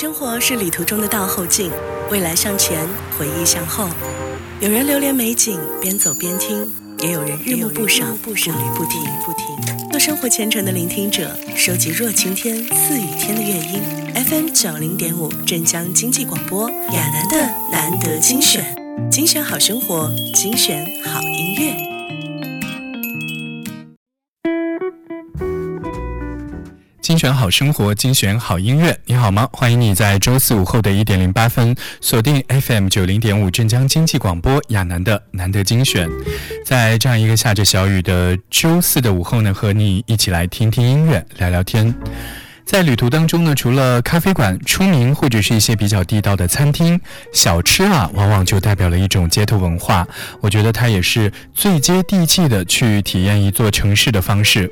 生活是旅途中的倒后镜，未来向前，回忆向后。有人流连美景，边走边听；也有人日暮不赏，步履不停不停。做生活虔诚的聆听者，收集若晴天、似雨天的乐音。FM 九零点五，镇江经济广播，亚楠的难得精选，精选好生活，精选好音乐。选好生活，精选好音乐。你好吗？欢迎你在周四午后的一点零八分锁定 FM 九零点五镇江经济广播亚楠的难得精选。在这样一个下着小雨的周四的午后呢，和你一起来听听音乐，聊聊天。在旅途当中呢，除了咖啡馆出名，或者是一些比较地道的餐厅小吃啊，往往就代表了一种街头文化。我觉得它也是最接地气的去体验一座城市的方式。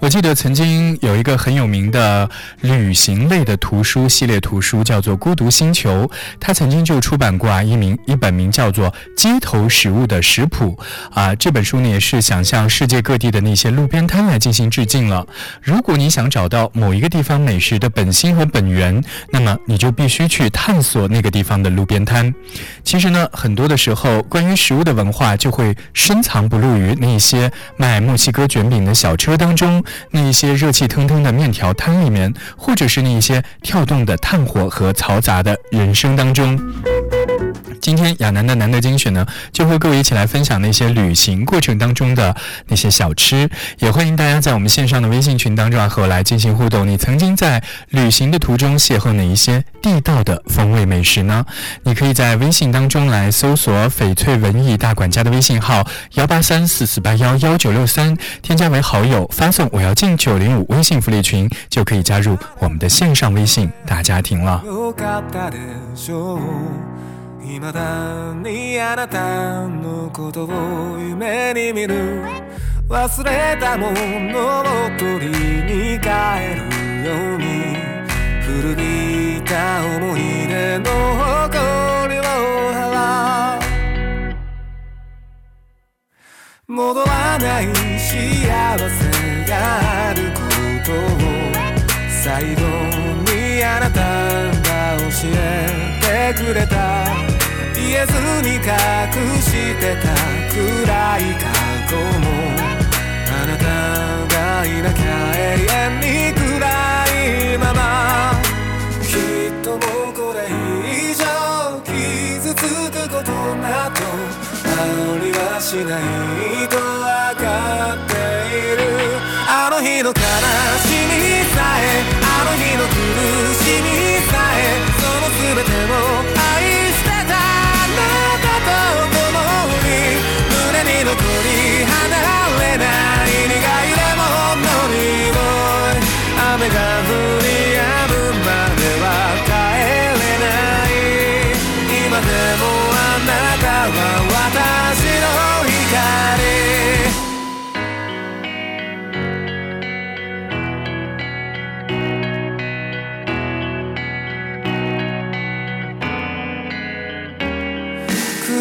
我记得曾经有一个很有名的旅行类的图书系列图书，叫做《孤独星球》，它曾经就出版过啊一名一本名叫做《街头食物的食谱》啊。这本书呢也是想向世界各地的那些路边摊来进行致敬了。如果你想找到某一个地方，美食的本心和本源，那么你就必须去探索那个地方的路边摊。其实呢，很多的时候，关于食物的文化就会深藏不露于那些卖墨西哥卷饼的小车当中，那一些热气腾腾的面条摊里面，或者是那一些跳动的炭火和嘈杂的人声当中。今天亚楠的难得精选呢，就和各位一起来分享那些旅行过程当中的那些小吃，也欢迎大家在我们线上的微信群当中啊和我来进行互动。你曾经在旅行的途中邂逅哪一些地道的风味美食呢？你可以在微信当中来搜索翡翠文艺大管家的微信号幺八三四四八幺幺九六三，添加为好友，发送我要进九零五微信福利群，就可以加入我们的线上微信大家庭了。未だにあなたのことを夢に見る忘れたものを取りに帰るように。古びた思い出の誇りを払う。戻らない幸せがあることを最後にあなたが教えてくれた。言えずに隠してた暗い過去も。あなたがいなきゃ永遠に暗いまま。きっともうこれ以上傷つくことなどありはしないと分かっている。あの日の悲しみさえあの日の苦しみさえその全てを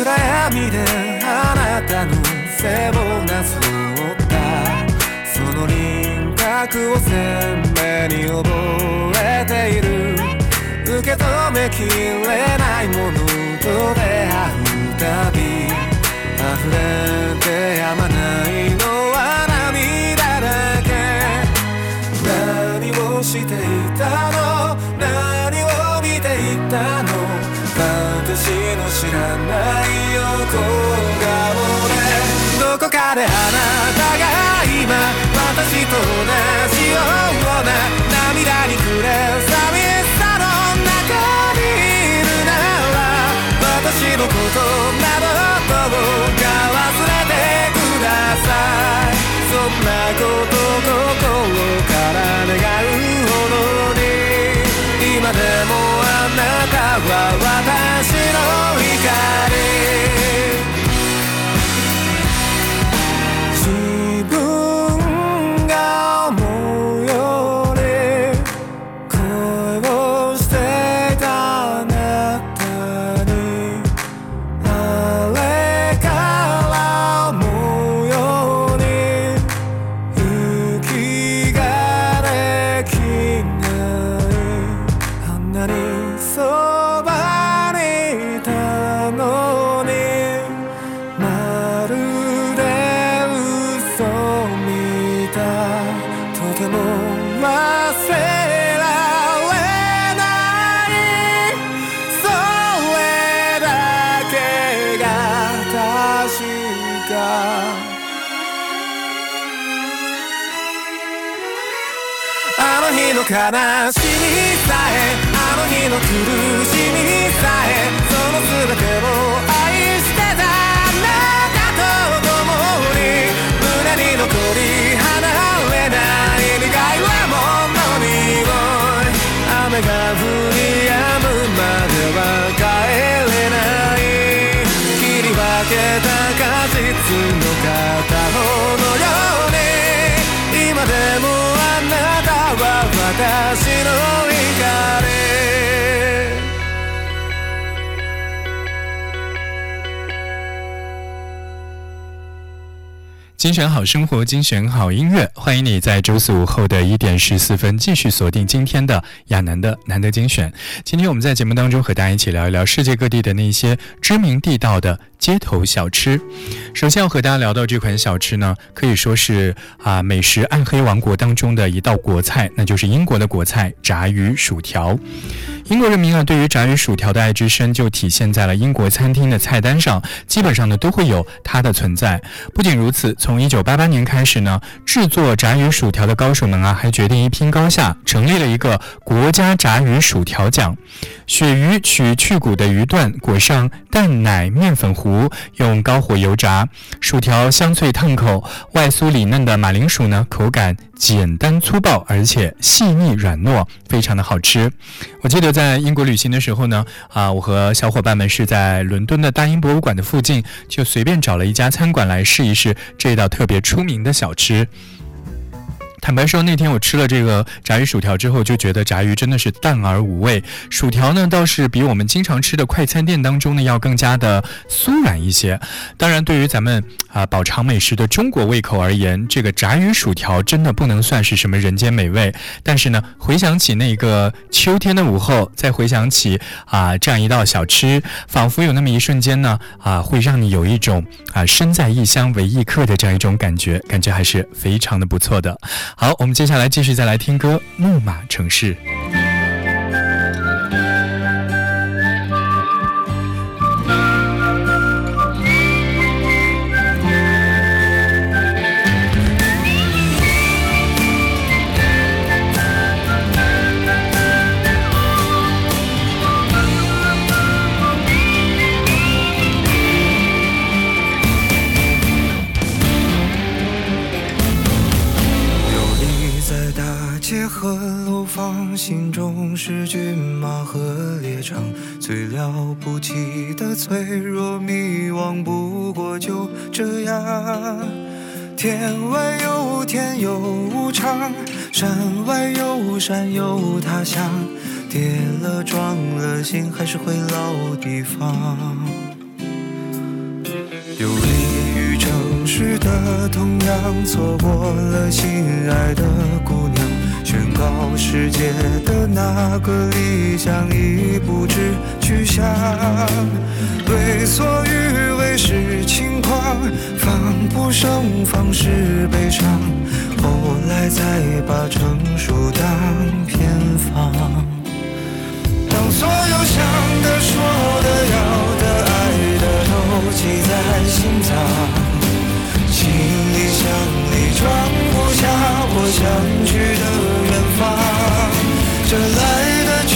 暗闇であなたの背をなぞった。その輪郭を鮮明に覚えている受け止めきれないものと出会うた。び溢れてや私の知らない横顔でどこかであなたが今私と同じような涙に暮れ寂しさの中にいるなら私のことなどどうか忘れてくださいそんなこと心から願うほどに今でもあなたは私 片方の 精选好生活，精选好音乐，欢迎你在周四午后的一点十四分继续锁定今天的亚楠的难得精选。今天我们在节目当中和大家一起聊一聊世界各地的那些知名地道的。街头小吃，首先要和大家聊到这款小吃呢，可以说是啊美食暗黑王国当中的一道国菜，那就是英国的国菜炸鱼薯条。英国人民啊对于炸鱼薯条的爱之深，就体现在了英国餐厅的菜单上，基本上呢都会有它的存在。不仅如此，从从一九八八年开始呢，制作炸鱼薯条的高手们啊还决定一拼高下，成立了一个国家炸鱼薯条奖。鳕鱼取去骨的鱼段，裹上蛋奶面粉糊。用高火油炸薯条，香脆烫口，外酥里嫩的马铃薯呢，口感简单粗暴，而且细腻软糯，非常的好吃。我记得在英国旅行的时候呢，啊，我和小伙伴们是在伦敦的大英博物馆的附近，就随便找了一家餐馆来试一试这道特别出名的小吃。坦白说，那天我吃了这个炸鱼薯条之后，就觉得炸鱼真的是淡而无味，薯条呢倒是比我们经常吃的快餐店当中呢要更加的酥软一些。当然，对于咱们啊饱尝美食的中国胃口而言，这个炸鱼薯条真的不能算是什么人间美味。但是呢，回想起那个秋天的午后，再回想起啊这样一道小吃，仿佛有那么一瞬间呢啊会让你有一种啊身在异乡为异客的这样一种感觉，感觉还是非常的不错的。好，我们接下来继续再来听歌，《木马城市》。楼房心中是骏马和猎场，最了不起的脆弱迷惘，不过就这样。天外有天有无常，山外有山有他乡，跌了撞了心还是回老地方。游离于城市的同样，错过了心爱的姑娘。宣告世界的那个理想已不知去向，为所欲为是轻狂，防不胜防是悲伤，后来才把成熟当偏方。当所有想的、说的、要的、爱的都记在心脏，行李箱装不下我想去的远方。这来的去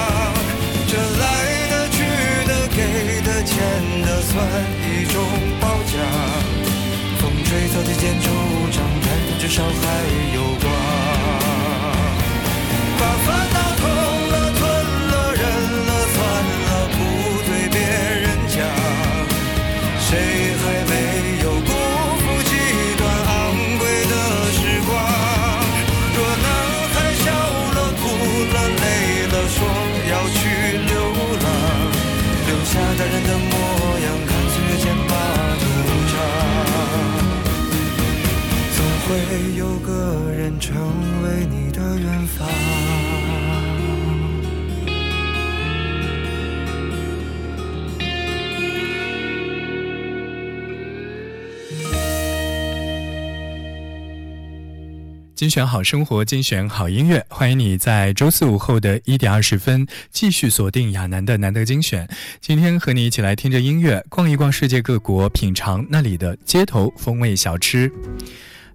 一种褒奖，风吹草低见惆怅，但至少还有成为你的远方。精选好生活，精选好音乐，欢迎你在周四午后的一点二十分继续锁定亚楠的难得精选。今天和你一起来听着音乐，逛一逛世界各国，品尝那里的街头风味小吃。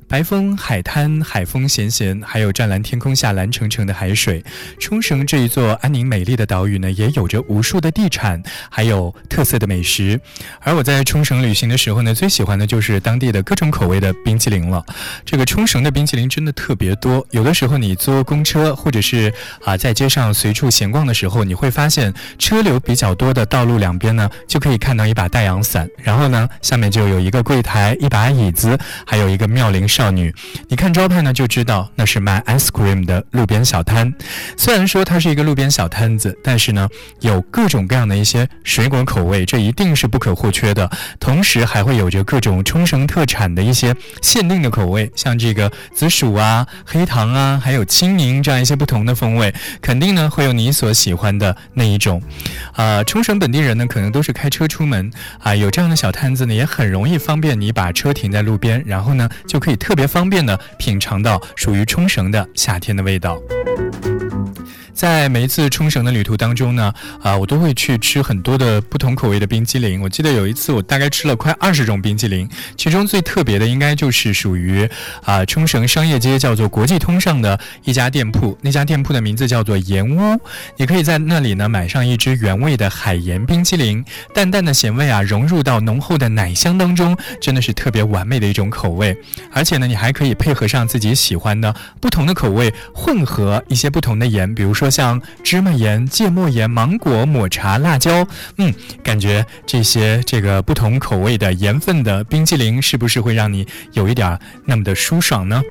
白风海滩，海风咸咸，还有湛蓝天空下蓝澄澄的海水。冲绳这一座安宁美丽的岛屿呢，也有着无数的地产，还有特色的美食。而我在冲绳旅行的时候呢，最喜欢的就是当地的各种口味的冰淇淋了。这个冲绳的冰淇淋真的特别多，有的时候你坐公车或者是啊在街上随处闲逛的时候，你会发现车流比较多的道路两边呢，就可以看到一把太阳伞，然后呢下面就有一个柜台、一把椅子，还有一个妙龄。少女，你看招牌呢就知道那是卖 ice cream 的路边小摊。虽然说它是一个路边小摊子，但是呢有各种各样的一些水果口味，这一定是不可或缺的。同时还会有着各种冲绳特产的一些限定的口味，像这个紫薯啊、黑糖啊，还有青柠这样一些不同的风味，肯定呢会有你所喜欢的那一种。啊，冲绳本地人呢可能都是开车出门啊，有这样的小摊子呢也很容易方便你把车停在路边，然后呢就可以。特别方便的品尝到属于冲绳的夏天的味道。在每一次冲绳的旅途当中呢，啊，我都会去吃很多的不同口味的冰激凌。我记得有一次，我大概吃了快二十种冰激凌，其中最特别的应该就是属于啊冲绳商业街叫做国际通上的一家店铺。那家店铺的名字叫做盐屋，你可以在那里呢买上一支原味的海盐冰激凌，淡淡的咸味啊融入到浓厚的奶香当中，真的是特别完美的一种口味。而且呢，你还可以配合上自己喜欢的不同的口味，混合一些不同的盐，比如说。像芝麻盐、芥末盐、芒果、抹茶、辣椒，嗯，感觉这些这个不同口味的盐分的冰淇淋，是不是会让你有一点那么的舒爽呢？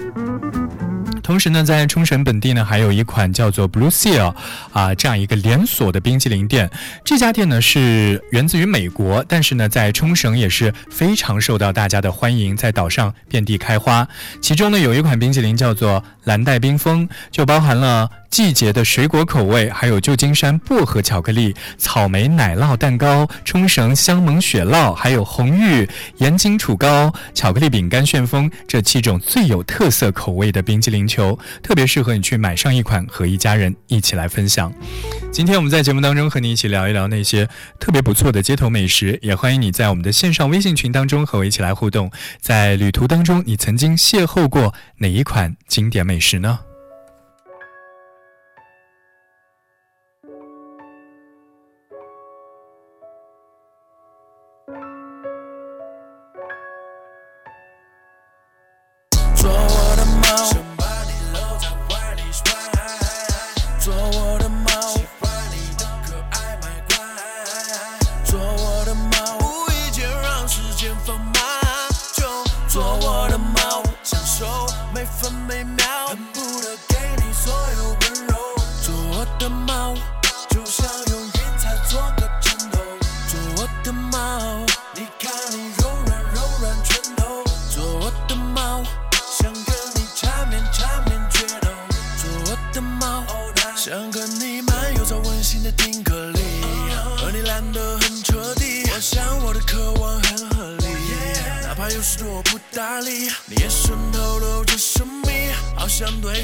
同时呢，在冲绳本地呢，还有一款叫做 Blue Seal 啊这样一个连锁的冰淇淋店。这家店呢是源自于美国，但是呢在冲绳也是非常受到大家的欢迎，在岛上遍地开花。其中呢有一款冰淇淋叫做蓝带冰峰，就包含了。季节的水果口味，还有旧金山薄荷巧克力、草莓奶酪蛋糕、冲绳香檬雪酪，还有红玉盐金杵糕、巧克力饼干旋风这七种最有特色口味的冰激凌球，特别适合你去买上一款，和一家人一起来分享。今天我们在节目当中和你一起聊一聊那些特别不错的街头美食，也欢迎你在我们的线上微信群当中和我一起来互动。在旅途当中，你曾经邂逅过哪一款经典美食呢？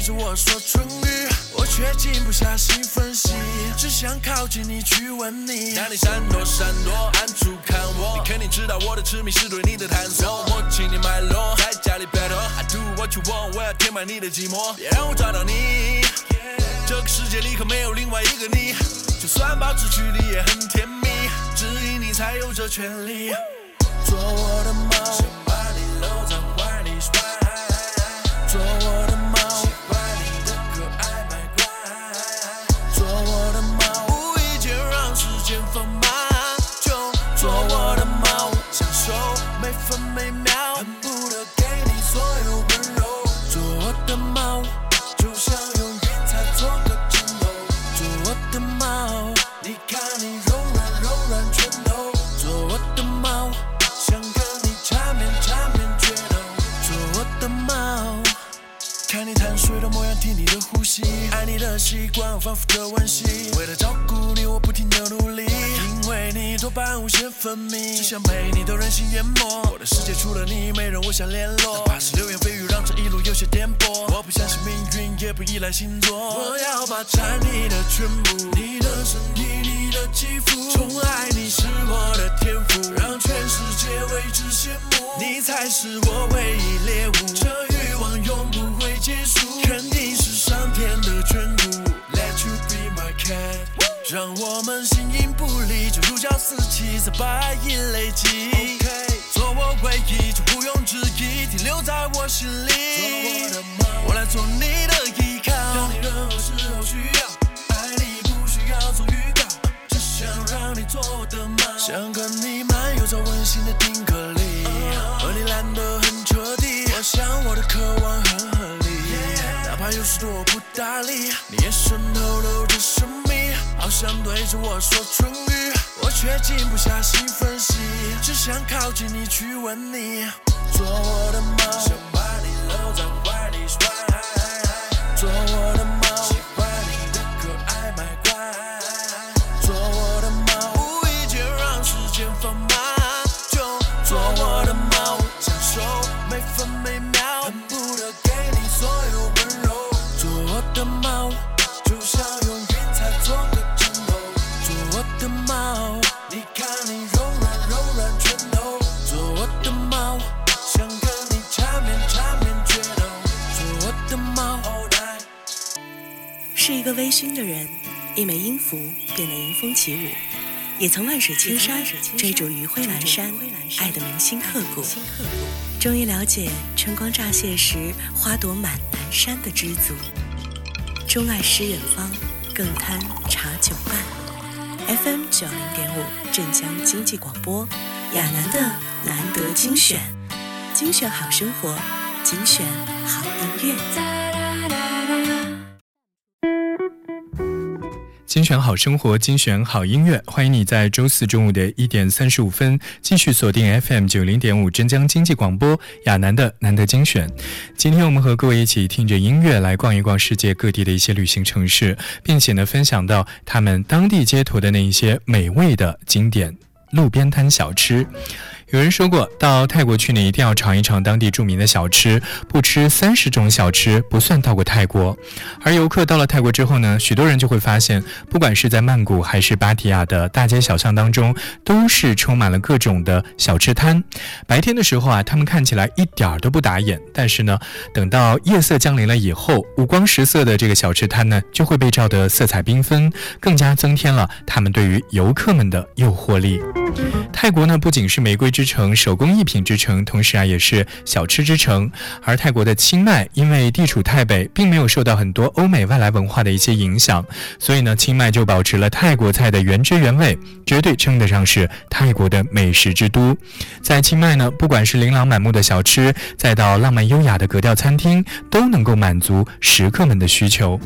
着我说春雨，我却静不下心分析，只想靠近你去吻你。当你闪躲闪躲，暗处看我，你肯定知道我的痴迷是对你的探索。我请你脉络，在家里 battle，I do what you want，我要填满你的寂寞，别让我找到你。这个世界里可没有另外一个你，就算保持距离也很甜蜜，只因你才有这权利。做我的猫，做我的猫，享受每分每秒，恨不得给你所有温柔。做我的猫，就像用云彩做个枕头。做我的猫，你看你柔软柔软拳头。做我的猫，想跟你缠绵缠绵决斗。做我的猫，看你贪睡的模样，听你的呼吸，爱你的习惯反复的温习。为了照顾你，我不停的努力，为你多半无限分泌，只想被你的任性淹没。我的世界除了你，没人我想联络，哪怕是流言蜚语，让这一路有些颠簸。我不相信命运，也不依赖星座，我要霸占你的全部，你的身体，你的肌肤，宠爱你是我的天赋，让全世界为之羡慕，你才是我唯一猎物，这欲望永不会结束，肯定是上天的眷顾。Let you be my cat，让我们形影不离，就如胶似漆，在白银累积。做我唯一，就毋庸置疑，停留在我心里。做我的猫，我来做你的依靠。当你任何时候需要，爱你不需要做预告，只想让你做我的猫，想跟你漫游在温馨的定格里，和你懒得很彻底。我想我的渴望很合理，哪怕有时多不搭理，你眼神透想，对着我说唇语，我却静不下心分析，只想靠近你去吻你。做我的猫，想把你搂在怀个微醺的人，一枚音符变得迎风起舞，也曾万水千山追逐余晖阑珊，爱得铭心刻骨。终于了解春光乍泄时花朵满南山的知足，钟爱诗远方，更贪茶酒伴。FM 九零点五镇江经济广播，亚楠的难得精选，精选好生活，精选好音乐。精选好生活，精选好音乐，欢迎你在周四中午的一点三十五分继续锁定 FM 九零点五镇江经济广播亚楠的难得精选。今天我们和各位一起听着音乐来逛一逛世界各地的一些旅行城市，并且呢分享到他们当地街头的那一些美味的经典路边摊小吃。有人说过，到泰国去呢，一定要尝一尝当地著名的小吃，不吃三十种小吃不算到过泰国。而游客到了泰国之后呢，许多人就会发现，不管是在曼谷还是芭提雅的大街小巷当中，都是充满了各种的小吃摊。白天的时候啊，他们看起来一点儿都不打眼，但是呢，等到夜色降临了以后，五光十色的这个小吃摊呢，就会被照得色彩缤纷，更加增添了他们对于游客们的诱惑力。泰国呢，不仅是玫瑰之城、手工艺品之城，同时啊，也是小吃之城。而泰国的清迈，因为地处泰北，并没有受到很多欧美外来文化的一些影响，所以呢，清迈就保持了泰国菜的原汁原味，绝对称得上是泰国的美食之都。在清迈呢，不管是琳琅满目的小吃，再到浪漫优雅的格调餐厅，都能够满足食客们的需求。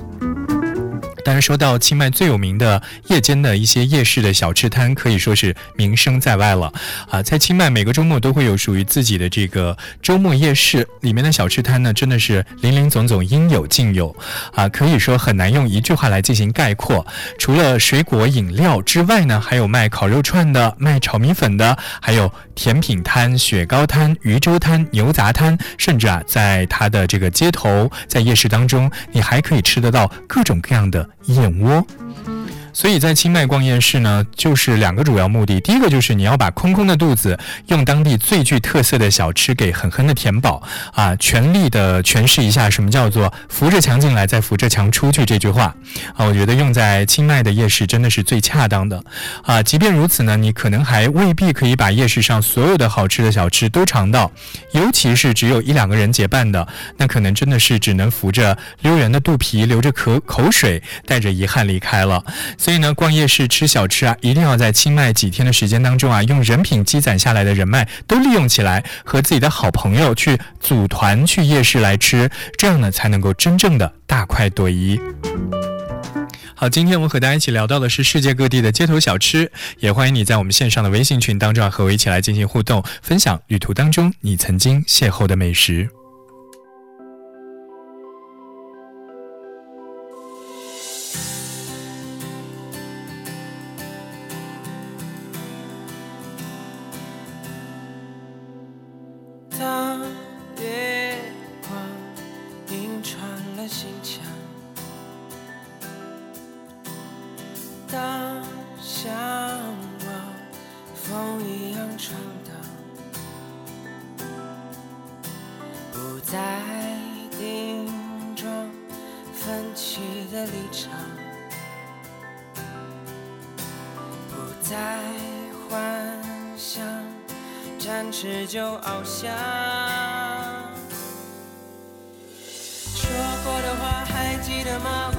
但是说到清迈最有名的夜间的一些夜市的小吃摊，可以说是名声在外了啊！在清迈每个周末都会有属于自己的这个周末夜市，里面的小吃摊呢，真的是林林总总，应有尽有啊！可以说很难用一句话来进行概括。除了水果饮料之外呢，还有卖烤肉串的、卖炒米粉的，还有甜品摊、雪糕摊、鱼粥摊、牛杂摊，甚至啊，在它的这个街头，在夜市当中，你还可以吃得到各种各样的燕窝。所以在清迈逛夜市呢，就是两个主要目的。第一个就是你要把空空的肚子用当地最具特色的小吃给狠狠的填饱啊，全力的诠释一下什么叫做扶着墙进来，再扶着墙出去这句话啊。我觉得用在清迈的夜市真的是最恰当的啊。即便如此呢，你可能还未必可以把夜市上所有的好吃的小吃都尝到，尤其是只有一两个人结伴的，那可能真的是只能扶着溜圆的肚皮，流着口口水，带着遗憾离开了。所以呢，逛夜市吃小吃啊，一定要在清迈几天的时间当中啊，用人品积攒下来的人脉都利用起来，和自己的好朋友去组团去夜市来吃，这样呢才能够真正的大快朵颐。好，今天我们和大家一起聊到的是世界各地的街头小吃，也欢迎你在我们线上的微信群当中啊和我一起来进行互动，分享旅途当中你曾经邂逅的美食。起的立场不再幻想展翅就翱翔。说过的话还记得吗？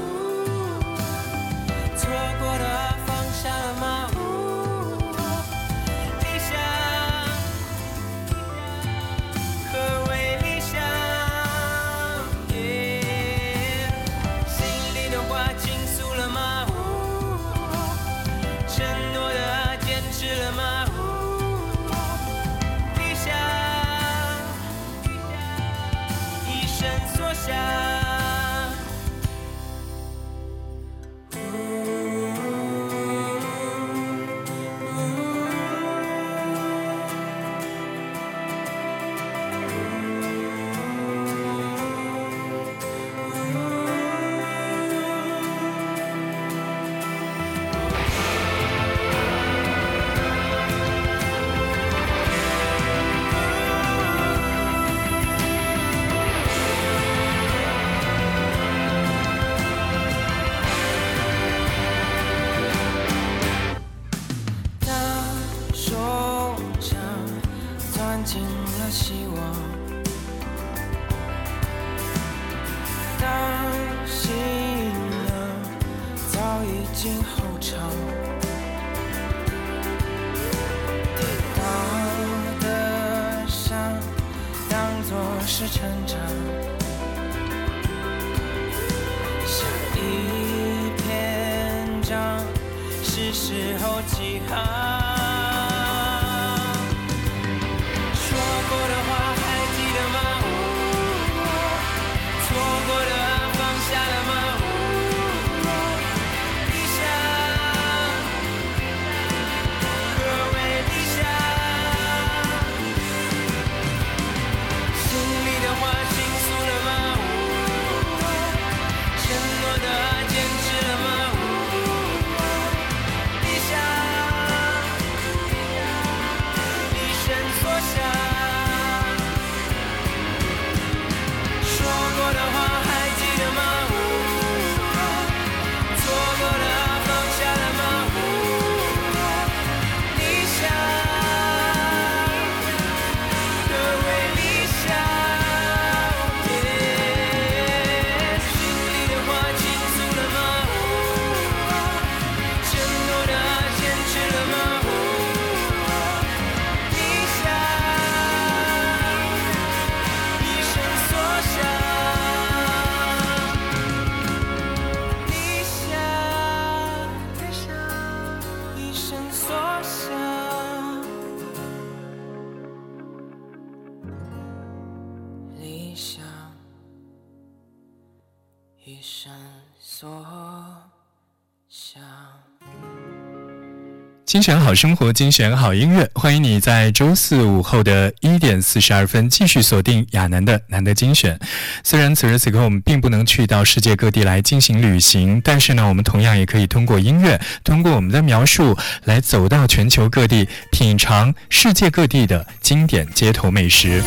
选好生活，精选好音乐，欢迎你在周四午后的一点四十二分继续锁定亚楠的难得精选。虽然此时此刻我们并不能去到世界各地来进行旅行，但是呢，我们同样也可以通过音乐，通过我们的描述来走到全球各地，品尝世界各地的经典街头美食。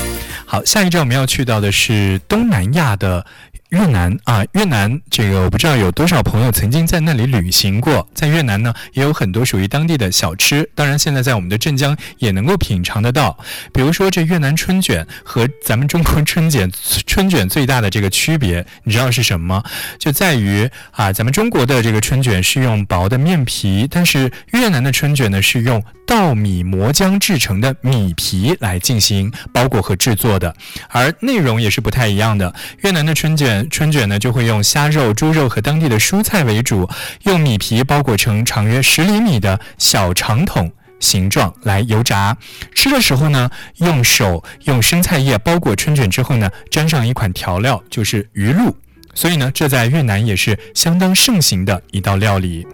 好，下一站我们要去到的是东南亚的。越南啊，越南这个我不知道有多少朋友曾经在那里旅行过。在越南呢，也有很多属于当地的小吃。当然，现在在我们的镇江也能够品尝得到。比如说，这越南春卷和咱们中国春卷春卷最大的这个区别，你知道是什么？就在于啊，咱们中国的这个春卷是用薄的面皮，但是越南的春卷呢是用稻米磨浆制成的米皮来进行包裹和制作的，而内容也是不太一样的。越南的春卷。春卷呢，就会用虾肉、猪肉和当地的蔬菜为主，用米皮包裹成长约十厘米的小长筒形状来油炸。吃的时候呢，用手用生菜叶包裹春卷之后呢，沾上一款调料，就是鱼露。所以呢，这在越南也是相当盛行的一道料理。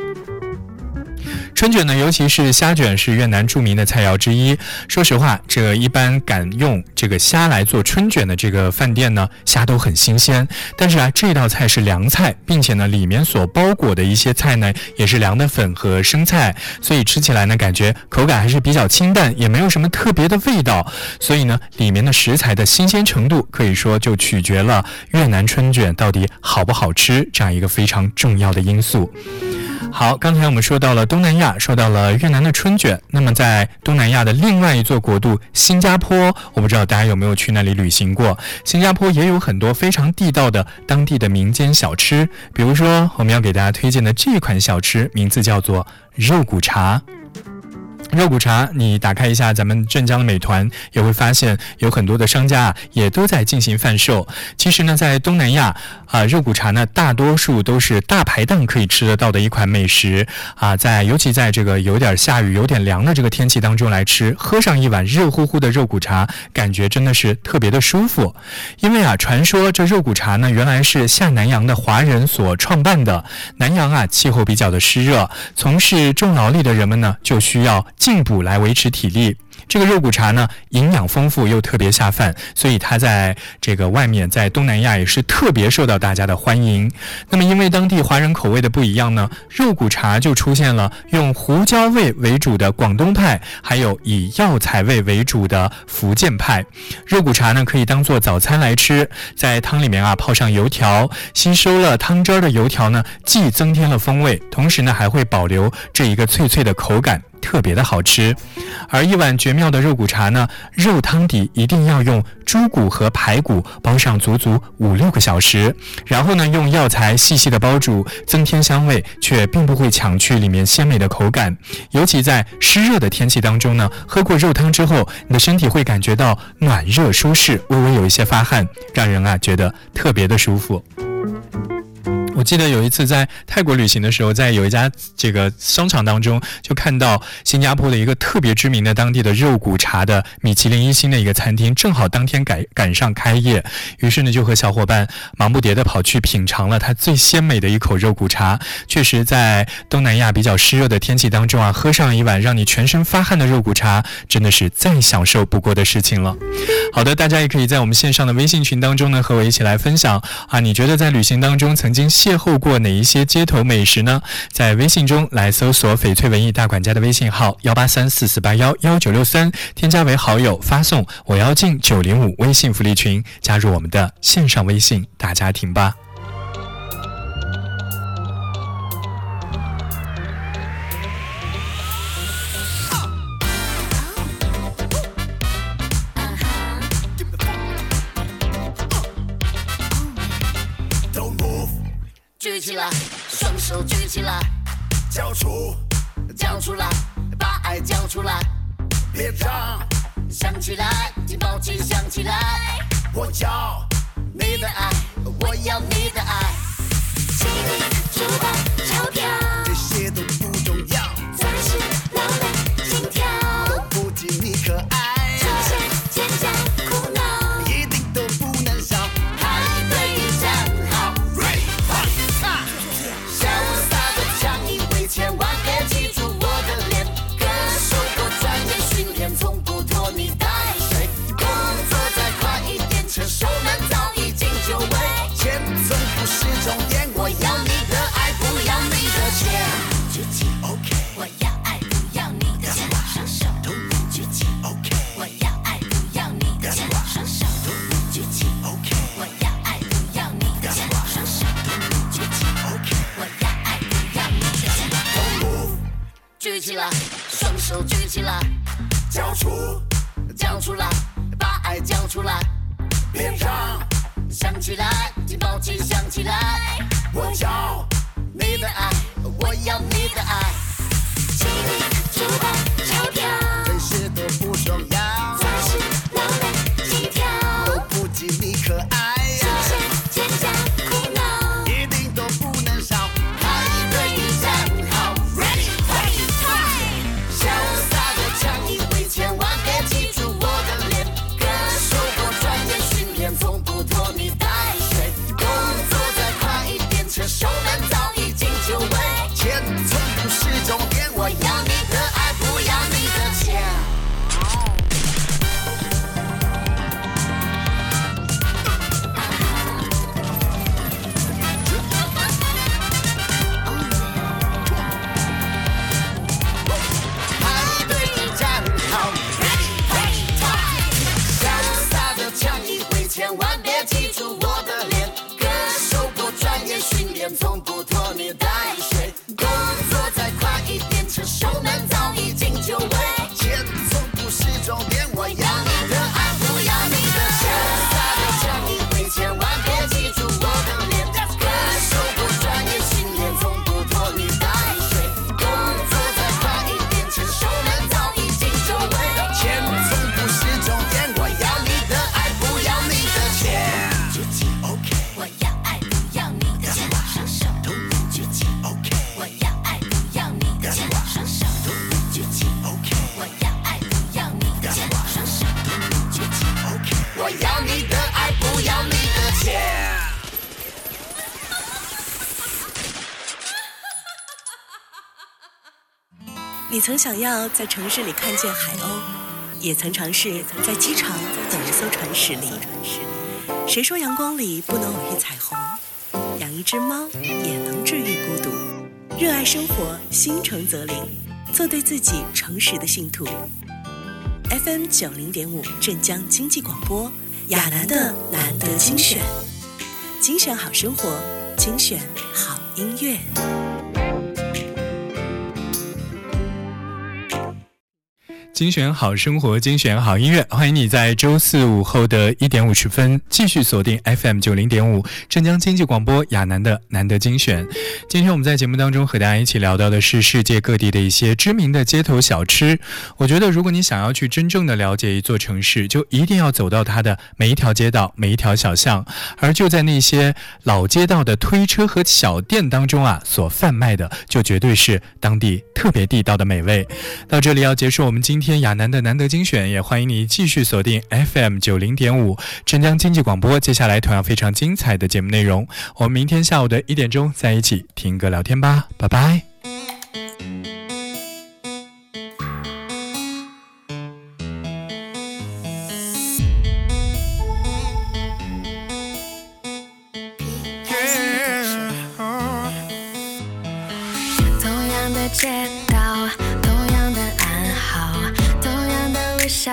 春卷呢，尤其是虾卷，是越南著名的菜肴之一。说实话，这一般敢用这个虾来做春卷的这个饭店呢，虾都很新鲜。但是啊，这道菜是凉菜，并且呢，里面所包裹的一些菜呢，也是凉的粉和生菜，所以吃起来呢，感觉口感还是比较清淡，也没有什么特别的味道。所以呢，里面的食材的新鲜程度，可以说就取决了越南春卷到底好不好吃这样一个非常重要的因素。好，刚才我们说到了东南亚，说到了越南的春卷。那么，在东南亚的另外一座国度新加坡，我不知道大家有没有去那里旅行过。新加坡也有很多非常地道的当地的民间小吃，比如说我们要给大家推荐的这款小吃，名字叫做肉骨茶。肉骨茶，你打开一下咱们镇江的美团，也会发现有很多的商家啊，也都在进行贩售。其实呢，在东南亚啊，肉骨茶呢，大多数都是大排档可以吃得到的一款美食啊。在尤其在这个有点下雨、有点凉的这个天气当中来吃，喝上一碗热乎乎的肉骨茶，感觉真的是特别的舒服。因为啊，传说这肉骨茶呢，原来是下南洋的华人所创办的。南洋啊，气候比较的湿热，从事重劳力的人们呢，就需要。进补来维持体力。这个肉骨茶呢，营养丰富又特别下饭，所以它在这个外面，在东南亚也是特别受到大家的欢迎。那么，因为当地华人口味的不一样呢，肉骨茶就出现了用胡椒味为主的广东派，还有以药材味为主的福建派。肉骨茶呢，可以当做早餐来吃，在汤里面啊泡上油条，吸收了汤汁儿的油条呢，既增添了风味，同时呢还会保留这一个脆脆的口感。特别的好吃，而一碗绝妙的肉骨茶呢，肉汤底一定要用猪骨和排骨煲上足足五六个小时，然后呢用药材细细的煲煮，增添香味，却并不会抢去里面鲜美的口感。尤其在湿热的天气当中呢，喝过肉汤之后，你的身体会感觉到暖热舒适，微微有一些发汗，让人啊觉得特别的舒服。我记得有一次在泰国旅行的时候，在有一家这个商场当中，就看到新加坡的一个特别知名的当地的肉骨茶的米其林一星的一个餐厅，正好当天赶赶上开业，于是呢就和小伙伴忙不迭的跑去品尝了它最鲜美的一口肉骨茶。确实，在东南亚比较湿热的天气当中啊，喝上一碗让你全身发汗的肉骨茶，真的是再享受不过的事情了。好的，大家也可以在我们线上的微信群当中呢，和我一起来分享啊，你觉得在旅行当中曾经。邂逅过哪一些街头美食呢？在微信中来搜索“翡翠文艺大管家”的微信号幺八三四四八幺幺九六三，添加为好友，发送“我要进九零五”微信福利群，加入我们的线上微信大家庭吧。交出，交出来，把爱交出来，别让，想起来，请抱紧，想起来，我要你的爱，我要你的爱，请你出发。想要在城市里看见海鸥，也曾尝试在机场等一艘船驶离。谁说阳光里不能偶遇彩虹？养一只猫也能治愈孤独。热爱生活，心诚则灵，做对自己诚实的信徒。FM 九零点五镇江经济广播，亚楠的难得精选，精选好生活，精选好音乐。精选好生活，精选好音乐，欢迎你在周四午后的一点五十分继续锁定 FM 九零点五镇江经济广播亚楠的难得精选。今天我们在节目当中和大家一起聊到的是世界各地的一些知名的街头小吃。我觉得，如果你想要去真正的了解一座城市，就一定要走到它的每一条街道、每一条小巷，而就在那些老街道的推车和小店当中啊，所贩卖的就绝对是当地特别地道的美味。到这里要结束我们今天天亚楠的难得精选，也欢迎你继续锁定 FM 九零点五镇江经济广播。接下来同样非常精彩的节目内容，我们明天下午的一点钟在一起听歌聊天吧，拜拜。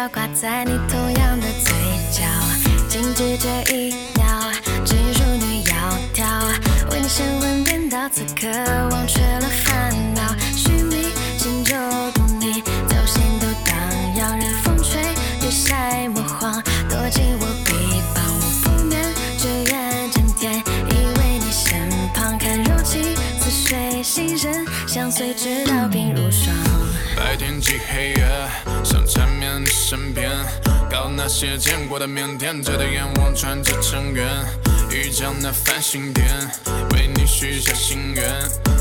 挂在你同样的嘴角。静止这一秒，进入女窈窕，为你神魂颠倒，此刻忘却了烦恼。须弥轻柔动你，走心都荡漾，任风吹，月晒魔荒，躲进我臂膀，我不眠，只愿整天依偎你身旁，看柔情似水，心神相随，直到鬓如霜。白天及黑夜，你身边，搞那些见过的腼腆，遮着眼望穿着尘缘，遇见那繁星点，为你许下心愿。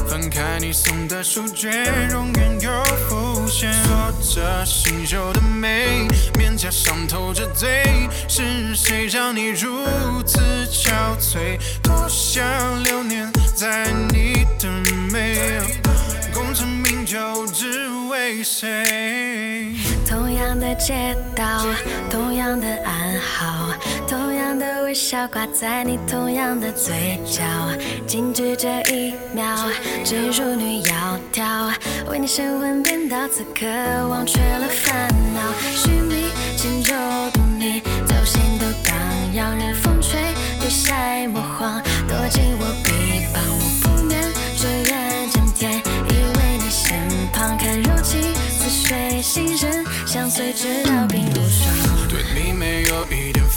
翻开你送的书卷，永远又浮现，锁着新绣的美，面颊上透着醉，是谁让你如此憔悴？多想留念在你的美。就只为谁？同样的街道，同样的暗号，同样的微笑挂在你同样的嘴角。静止这一秒，进入女窈窕，为你神魂颠倒，此刻忘却了烦恼。寻觅轻柔动你，走心都荡漾，任风吹，月晒莫慌，躲进我臂膀，我不心神相随直到鬓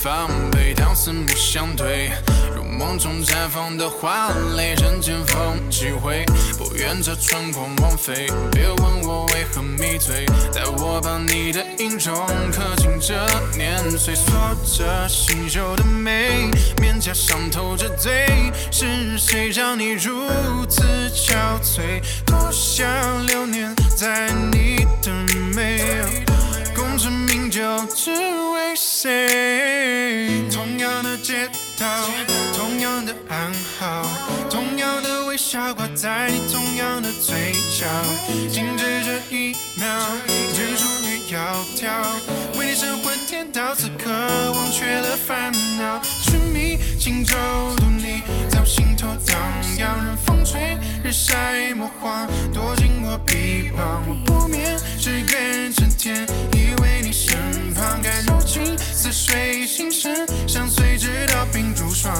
防备，当四目相对，如梦中绽放的花蕾，人间风几回，不愿这春光枉费。别问我为何迷醉，待我把你的音容刻进这年岁，锁着新旧的美，面颊上透着醉，是谁让你如此憔悴？多想流连在你的美，功成就只为谁？同样的街道，同样的暗号，笑挂在你同样的嘴角静止这一秒只因于窈窕为你神魂颠倒此刻忘却了烦恼寻觅轻舟渡你在我心头荡漾任风吹日晒莫慌躲进我臂膀我不眠只愿整天依偎你身旁感柔情似水心神相随直到鬓如霜。